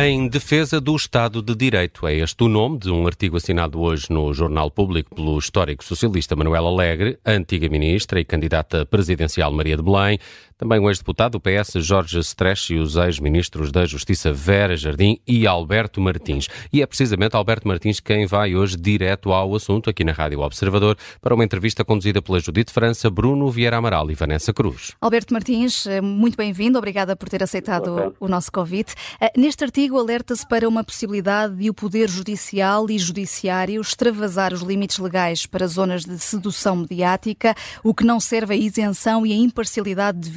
Em defesa do Estado de Direito. É este o nome de um artigo assinado hoje no Jornal Público pelo histórico socialista Manuel Alegre, antiga ministra e candidata presidencial Maria de Belém, também o ex-deputado do PS Jorge Stresch e os ex-ministros da Justiça Vera Jardim e Alberto Martins. E é precisamente Alberto Martins quem vai hoje direto ao assunto aqui na Rádio Observador para uma entrevista conduzida pela Judite França, Bruno Vieira Amaral e Vanessa Cruz. Alberto Martins, eh, muito bem-vindo, obrigada por ter aceitado o nosso convite. Eh, neste artigo alerta-se para uma possibilidade de o Poder Judicial e Judiciário extravasar os limites legais para zonas de sedução mediática, o que não serve à isenção e à imparcialidade de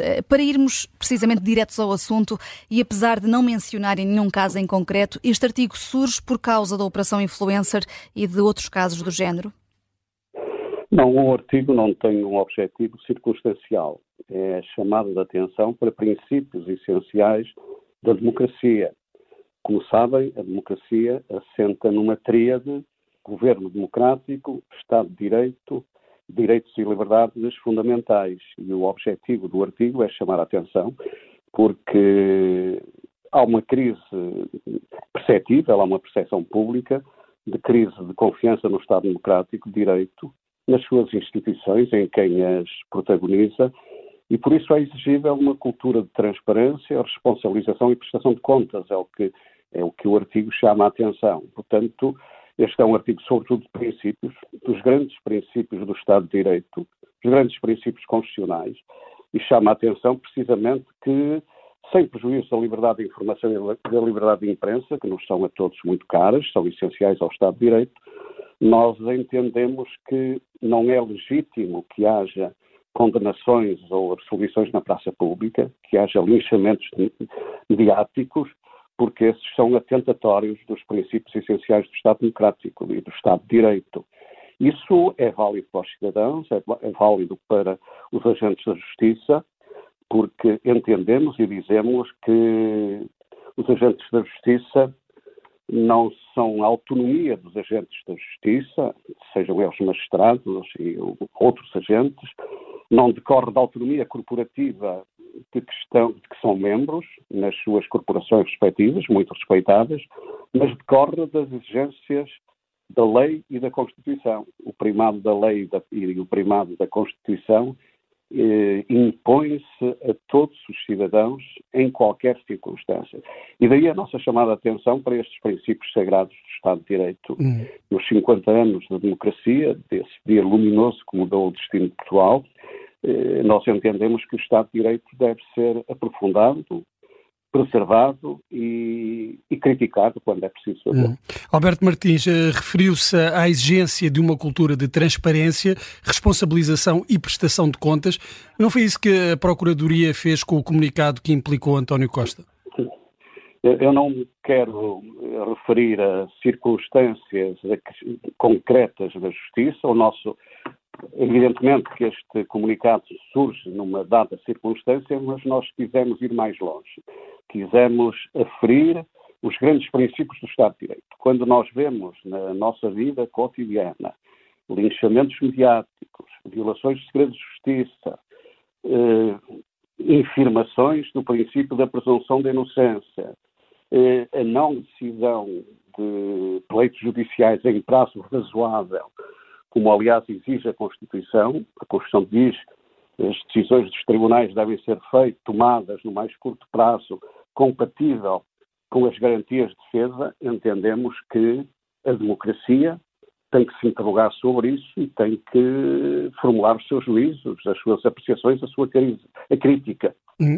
Eh, para irmos precisamente diretos ao assunto e apesar de não mencionarem nenhum caso em concreto, este artigo surge por causa da Operação Influencer e de outros casos do género? Não, o artigo não tem um objetivo circunstancial. É chamado de atenção para princípios essenciais da democracia. Como sabem, a democracia assenta numa tríade governo democrático, Estado de Direito direitos e liberdades fundamentais. E o objetivo do artigo é chamar a atenção porque há uma crise perceptível, há uma percepção pública de crise de confiança no Estado Democrático de Direito, nas suas instituições, em quem as protagoniza, e por isso é exigível uma cultura de transparência, responsabilização e prestação de contas, é o que, é o, que o artigo chama a atenção. Portanto, este é um artigo, sobretudo, de princípios, dos grandes princípios do Estado de Direito, dos grandes princípios constitucionais, e chama a atenção precisamente que, sem prejuízo da liberdade de informação e da liberdade de imprensa, que nos são a todos muito caras, são essenciais ao Estado de Direito, nós entendemos que não é legítimo que haja condenações ou absolvições na praça pública, que haja linchamentos mediáticos, porque esses são atentatórios dos princípios essenciais do Estado Democrático e do Estado de Direito. Isso é válido para os cidadãos, é, é válido para os agentes da justiça, porque entendemos e dizemos que os agentes da justiça não são a autonomia dos agentes da justiça, sejam eles magistrados e outros agentes, não decorre da autonomia corporativa que, estão, de que são membros nas suas corporações respectivas, muito respeitadas, mas decorre das exigências da lei e da Constituição. O primado da lei e, da, e o primado da Constituição eh, impõe-se a todos os cidadãos em qualquer circunstância. E daí a nossa chamada atenção para estes princípios sagrados do Estado de Direito. Hum. Nos 50 anos da democracia, desse dia luminoso que mudou o destino de Portugal, nós entendemos que o Estado de Direito deve ser aprofundado, preservado e, e, criticado quando é preciso. Hum. Alberto Martins eh, referiu-se à exigência de uma cultura de transparência, responsabilização e prestação de contas. Não foi isso que a Procuradoria fez com o comunicado que implicou António Costa? Eu não quero referir a circunstâncias concretas da Justiça. O nosso Evidentemente que este comunicado surge numa dada circunstância, mas nós quisemos ir mais longe. Quisemos aferir os grandes princípios do Estado de Direito. Quando nós vemos na nossa vida cotidiana linchamentos mediáticos, violações de segredo de justiça, eh, infirmações do princípio da presunção de inocência, eh, a não decisão de pleitos judiciais em prazo razoável, como aliás exige a Constituição. A Constituição diz as decisões dos tribunais devem ser feitas, tomadas no mais curto prazo, compatível com as garantias de defesa. Entendemos que a democracia tem que se interrogar sobre isso e tem que formular os seus juízos, as suas apreciações, a sua a crítica.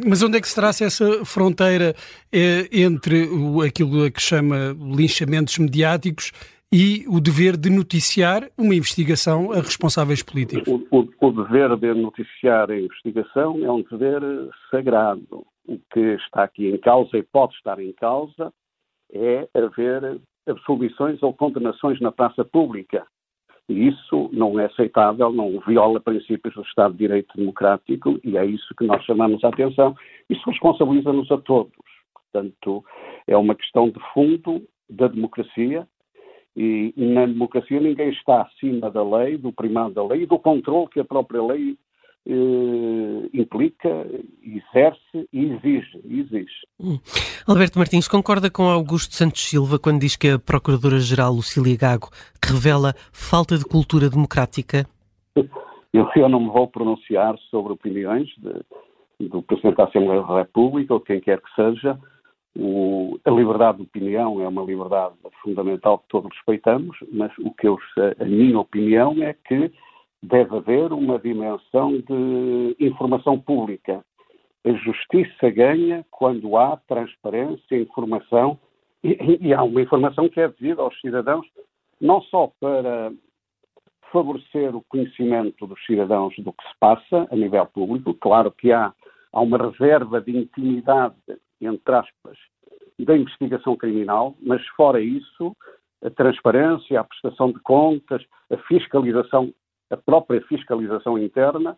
Mas onde é que se traça essa fronteira eh, entre aquilo que chama linchamentos mediáticos e o dever de noticiar uma investigação a responsáveis políticos. O, o, o, dever de noticiar a investigação é um dever sagrado. O que está aqui em causa e pode estar em causa é haver absolvições ou condenações na praça pública. E isso não é aceitável, não viola princípios do Estado de Direito Democrático e é isso que nós chamamos a atenção. Isso responsabiliza-nos a todos. Portanto, é uma questão de fundo da democracia e na democracia ninguém está acima da lei, do primado da lei e do controle que a própria lei eh, implica, exerce e exige. exige. Hum. Alberto Martins, concorda com Augusto Santos Silva quando diz que a Procuradora-Geral Lucília Gago revela falta de cultura democrática? Eu, eu não me vou pronunciar sobre opiniões de, do Presidente da Assembleia da República ou quem quer que seja. O, a liberdade de opinião é uma liberdade fundamental que todos respeitamos, mas o que eu, a minha opinião é que deve haver uma dimensão de informação pública. A justiça ganha quando há transparência, informação, e, e há uma informação que é devida aos cidadãos, não só para favorecer o conhecimento dos cidadãos do que se passa a nível público, claro que há, há uma reserva de intimidade, entre aspas, da investigação criminal, mas fora isso, a transparência, a prestação de contas, a fiscalização a própria fiscalização interna,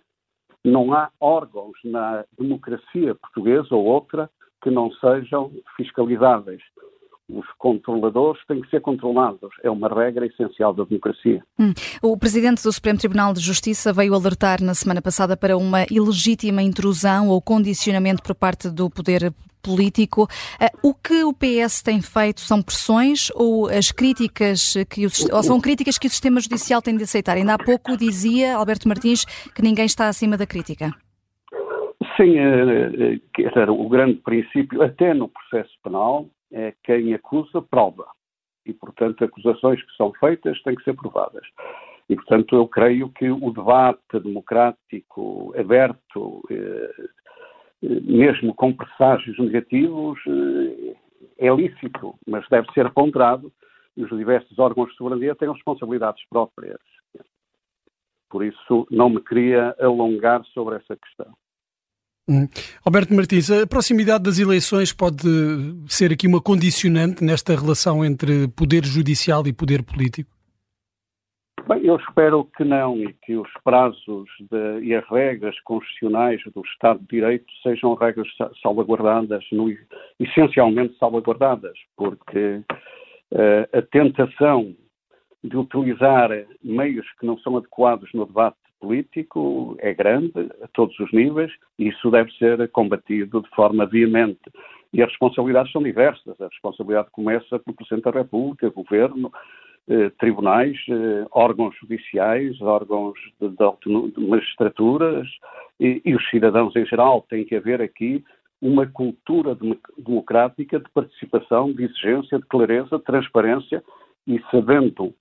não há órgãos na democracia portuguesa ou outra que não sejam fiscalizáveis. Os controladores têm que ser controlados. É uma regra essencial da democracia. Hum. O Presidente do Supremo Tribunal de Justiça veio alertar na semana passada para uma ilegítima intrusão ou condicionamento por parte do Poder político. Eh, o que o PS tem feito são pressões ou as críticas que o, são críticas que o sistema judicial tem de aceitar? Ainda há pouco dizia Alberto Martins que ninguém está acima da crítica. Sim, eh, eh, o grande princípio, até no processo penal, quem acusa prova. E, portanto, acusações que são feitas têm que ser provadas. E, portanto, eu creio que o debate democrático, aberto, mesmo com presságios negativos, eh, é lícito, mas deve ser ponderado e os diversos órgãos de soberania têm responsabilidades próprias. Por isso, não me queria alongar sobre essa questão. Hum. Alberto Martins, a proximidade das eleições pode ser aqui uma condicionante nesta relação entre poder judicial e poder político? Bem, eu espero que não e que os prazos de, e as regras constitucionais do Estado de Direito sejam regras salvaguardadas, no, essencialmente salvaguardadas, porque uh, a tentação de utilizar meios que não são adequados no debate político é grande a todos os níveis e isso deve ser combatido de forma veemente. E as responsabilidades são diversas. A responsabilidade começa pelo Presidente da República, Governo, eh, tribunais, eh, órgãos judiciais, órgãos de, de, de magistraturas e, e, os cidadãos em geral. Tem que haver aqui uma cultura democrática de participação, de exigência, de clareza, de transparência e sabendo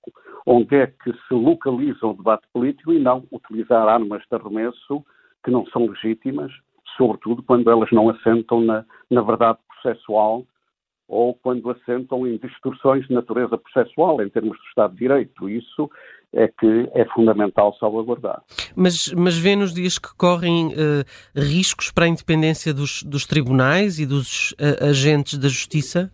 onde é que se localiza o debate político e não utilizar armas de arremesso que não são legítimas, sobretudo quando elas não assentam na, na verdade processual ou quando assentam em distorções de natureza processual em termos do Estado de Direito. Isso é que é fundamental salvaguardar. Mas, mas vê nos dias que correm uh, riscos para a independência dos, dos tribunais e dos uh, agentes da justiça?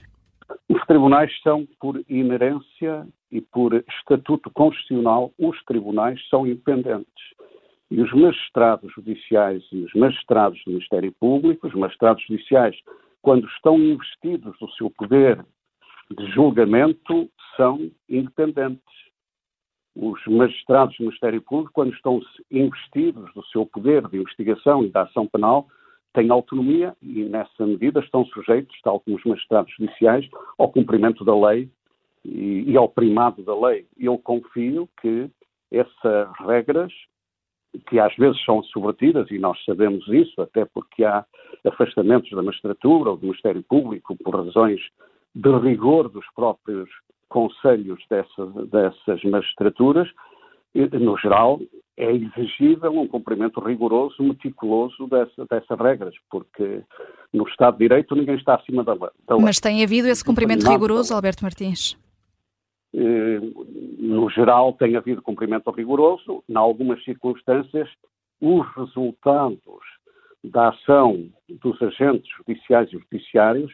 Os tribunais são, por inerência e por estatuto constitucional, os tribunais são independentes. E os magistrados judiciais e os magistrados do Ministério Público, os magistrados judiciais quando estão investidos do seu poder de julgamento, são independentes. Os magistrados do Ministério Público, quando estão investidos do seu poder de investigação e da ação penal, têm autonomia e, nessa medida, estão sujeitos, tal como os magistrados judiciais, ao cumprimento da lei e, e ao primado da lei. Eu confio que essas regras que às vezes são subvertidas, e nós sabemos isso, até porque há afastamentos da magistratura ou do Ministério Público por razões de rigor dos próprios conselhos dessas, dessas magistraturas, no geral, é exigível um cumprimento rigoroso, meticuloso dessa, dessas regras, porque no Estado de Direito ninguém está acima da, lei. Mas tem havido esse cumprimento rigoroso, Alberto Martins? Eh, no geral, tem havido cumprimento rigoroso. Em algumas circunstâncias, os resultados da ação dos agentes judiciais e judiciários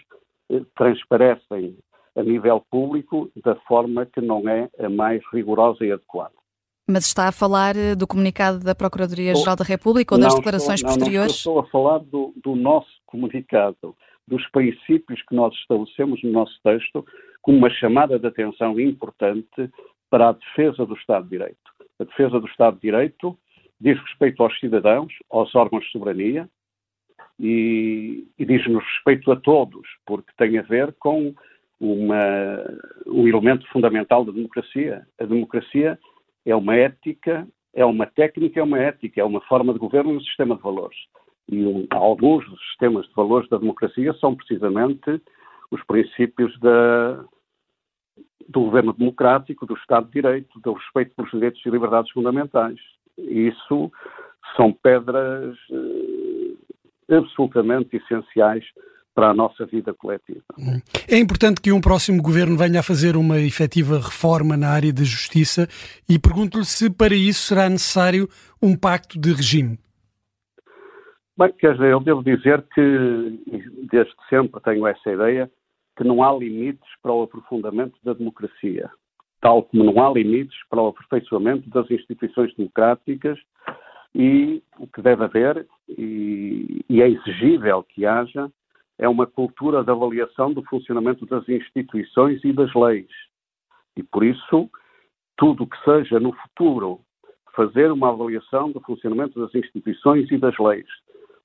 eh, transparecem a nível público da forma que não é a mais rigorosa e adequada. Mas está a falar eh, do comunicado da Procuradoria-Geral da República ou das declarações estou, não, posteriores? Não, estou a falar do, do nosso comunicado, dos princípios que nós estabelecemos no nosso texto como uma chamada de atenção importante para a defesa do Estado de Direito. A defesa do Estado de Direito diz respeito aos cidadãos, aos órgãos de soberania e, e diz-nos respeito a todos, porque tem a ver com uma, um elemento fundamental da democracia. A democracia é uma ética, é uma técnica, é uma ética, é uma forma de governo e um sistema de valores. E um, alguns dos sistemas de valores da democracia são precisamente os princípios da, do governo democrático, do Estado de Direito, do respeito pelos direitos e liberdades fundamentais. Isso são pedras eh, absolutamente essenciais para a nossa vida coletiva. É importante que um próximo governo venha a fazer uma efetiva reforma na área da justiça e pergunto-lhe se para isso será necessário um pacto de regime. Bem, quer dizer, eu devo dizer que desde sempre tenho essa ideia que não há limites para o aprofundamento da democracia tal como não há limites para o aperfeiçoamento das instituições democráticas e o que deve haver, e, e é exigível que haja, é uma cultura de avaliação do funcionamento das instituições e das leis. E por isso, tudo que seja no futuro fazer uma avaliação do funcionamento das instituições e das leis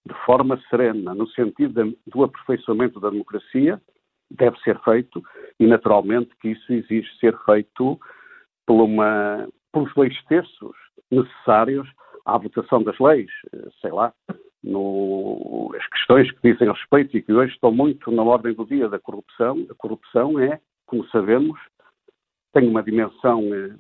de forma serena, no sentido de, do aperfeiçoamento da democracia, deve ser feito e, naturalmente, que isso exige ser feito por uma, pelos dois terços necessários à votação das leis. Sei lá, no, as questões que dizem respeito e que hoje estão muito na ordem do dia da corrupção, a corrupção é, como sabemos, tem uma dimensão eh,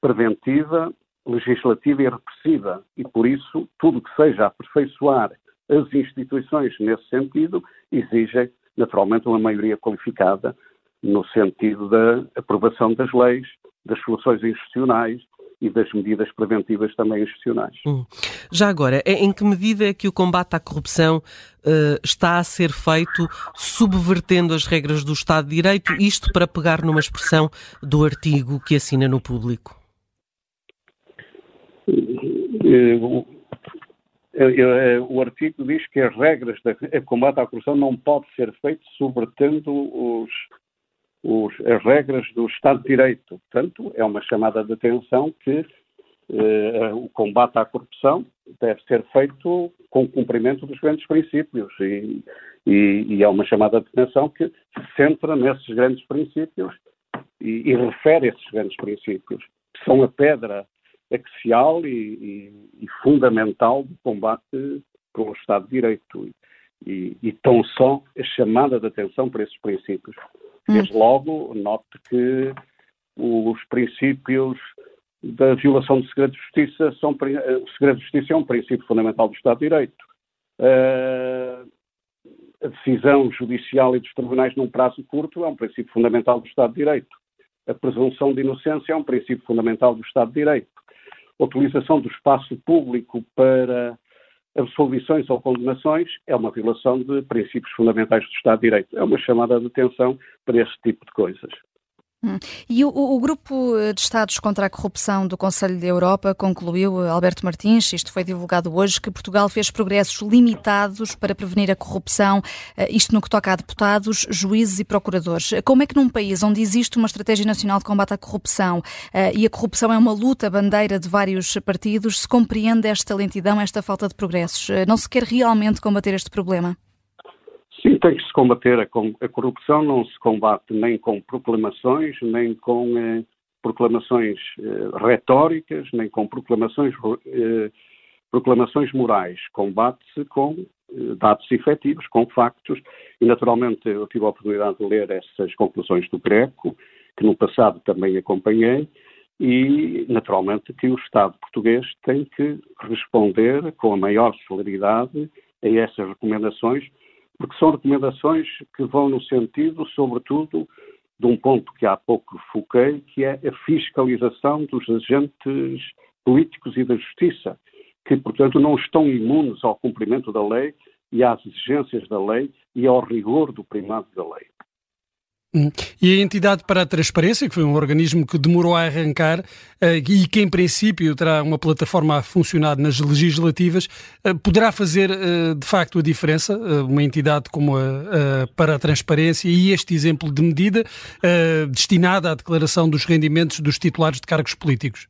preventiva, legislativa e repressiva. E, por isso, tudo que seja aperfeiçoar as instituições nesse sentido exige naturalmente, uma maioria qualificada no sentido da aprovação das leis, das soluções institucionais e das medidas preventivas também institucionais. Hum. Já agora, em que medida é que o combate à corrupção uh, está a ser feito subvertendo as regras do Estado de Direito, isto para pegar numa expressão do artigo que assina no público? Uh, eh, o artigo diz que as regras de combate à corrupção não pode ser feito sobretendo os, os, as regras do Estado de Direito. Portanto, é uma chamada de atenção que eh, o combate à corrupção deve ser feito com o cumprimento dos grandes princípios e, e, e é uma chamada de atenção que se centra nesses grandes princípios e, e refere esses grandes princípios, que são a pedra axial e, e, fundamental do combate pelo Estado de Direito. E, e tão só a chamada de atenção para esses princípios. Hum. Desde logo, note que os princípios da violação do segredo de justiça são o segredo de justiça é um princípio fundamental do Estado de Direito. Uh, a decisão judicial e dos tribunais num prazo curto é um princípio fundamental do Estado de Direito. A presunção de inocência é um princípio fundamental do Estado de Direito a utilização do espaço público para absolvições ou condenações é uma violação de princípios fundamentais do Estado de Direito. É uma chamada de atenção para este tipo de coisas. Hum. E o, o, Grupo de Estados contra a Corrupção do Conselho da Europa concluiu, Alberto Martins, isto foi divulgado hoje, que Portugal fez progressos limitados para prevenir a corrupção, eh, isto no que toca a deputados, juízes e procuradores. Como é que num país onde existe uma estratégia nacional de combate à corrupção eh, e a corrupção é uma luta bandeira de vários partidos, se compreende esta lentidão, esta falta de progressos? Eh, não se quer realmente combater este problema? Sim, tem que se combater a, corrupção, não se combate nem com proclamações, nem com eh, proclamações eh, retóricas, nem com proclamações, eh, proclamações morais. Combate-se com eh, dados efetivos, com factos, e naturalmente eu tive a oportunidade de ler essas conclusões do Greco, que no passado também acompanhei, e naturalmente que o Estado português tem que responder com a maior celeridade a essas recomendações, porque são recomendações que vão no sentido, sobretudo, de um ponto que há pouco foquei, que é a fiscalização dos agentes políticos e da justiça, que, portanto, não estão imunes ao cumprimento da lei e às exigências da lei e ao rigor do primado da lei. E a Entidade para a Transparência, que foi um organismo que demorou a arrancar uh, e que, em princípio, terá uma plataforma a funcionar nas legislativas, uh, poderá fazer, uh, de facto, a diferença? uma entidade como a, para a Transparência e este exemplo de medida destinada à declaração dos rendimentos dos titulares de cargos políticos?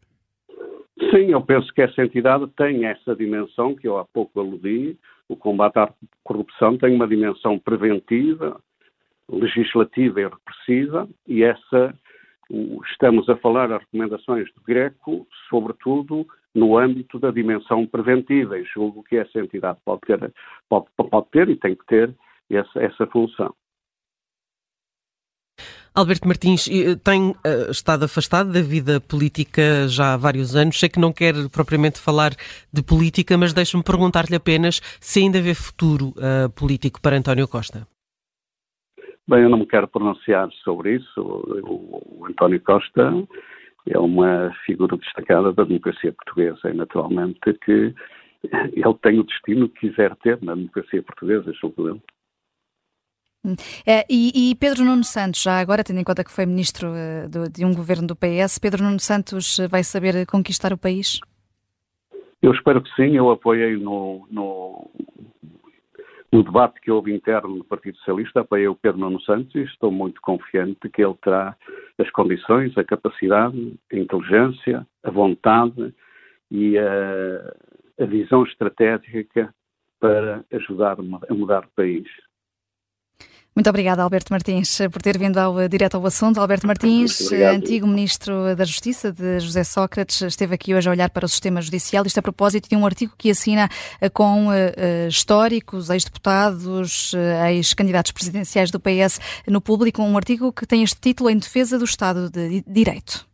Sim, eu penso que essa entidade tem essa dimensão que eu há pouco aludi. O combate à corrupção tem uma dimensão preventiva, legislativa e repressiva, e essa estamos a falar as recomendações do Greco, sobretudo no âmbito da dimensão preventiva, e julgo que essa entidade pode ter, pode, pode ter e tem que ter essa, essa função. Alberto Martins tem uh, estado afastado da vida política já há vários anos. Sei que não quer propriamente falar de política, mas deixe-me perguntar-lhe apenas se ainda vê futuro uh, político para António Costa. Bem, eu não me quero pronunciar sobre isso. O, o António Costa é uma figura destacada da democracia portuguesa e, naturalmente, que ele tem o destino que quiser ter na democracia portuguesa, julgo eu. É, e, e, Pedro Nuno Santos, já agora, tendo em conta que foi ministro uh, do, de um governo do PS, Pedro Nuno Santos vai saber conquistar o país? Eu espero que sim. Eu apoiei no, no, no debate que houve interno no Partido Socialista, apoiei o Pedro Nuno Santos e estou muito confiante que ele terá as condições, a capacidade, a inteligência, a vontade e a, a visão estratégica para ajudar a mudar o país. Muito obrigada, Alberto Martins, por ter vindo ao, direto ao assunto. Alberto Martins, antigo Ministro da Justiça de José Sócrates, esteve aqui hoje a olhar para o sistema judicial, isto a propósito de um artigo que assina eh, com uh, históricos, ex-deputados, ex-candidatos presidenciais do PS no público, um artigo que tem este título em defesa do Estado de Direito.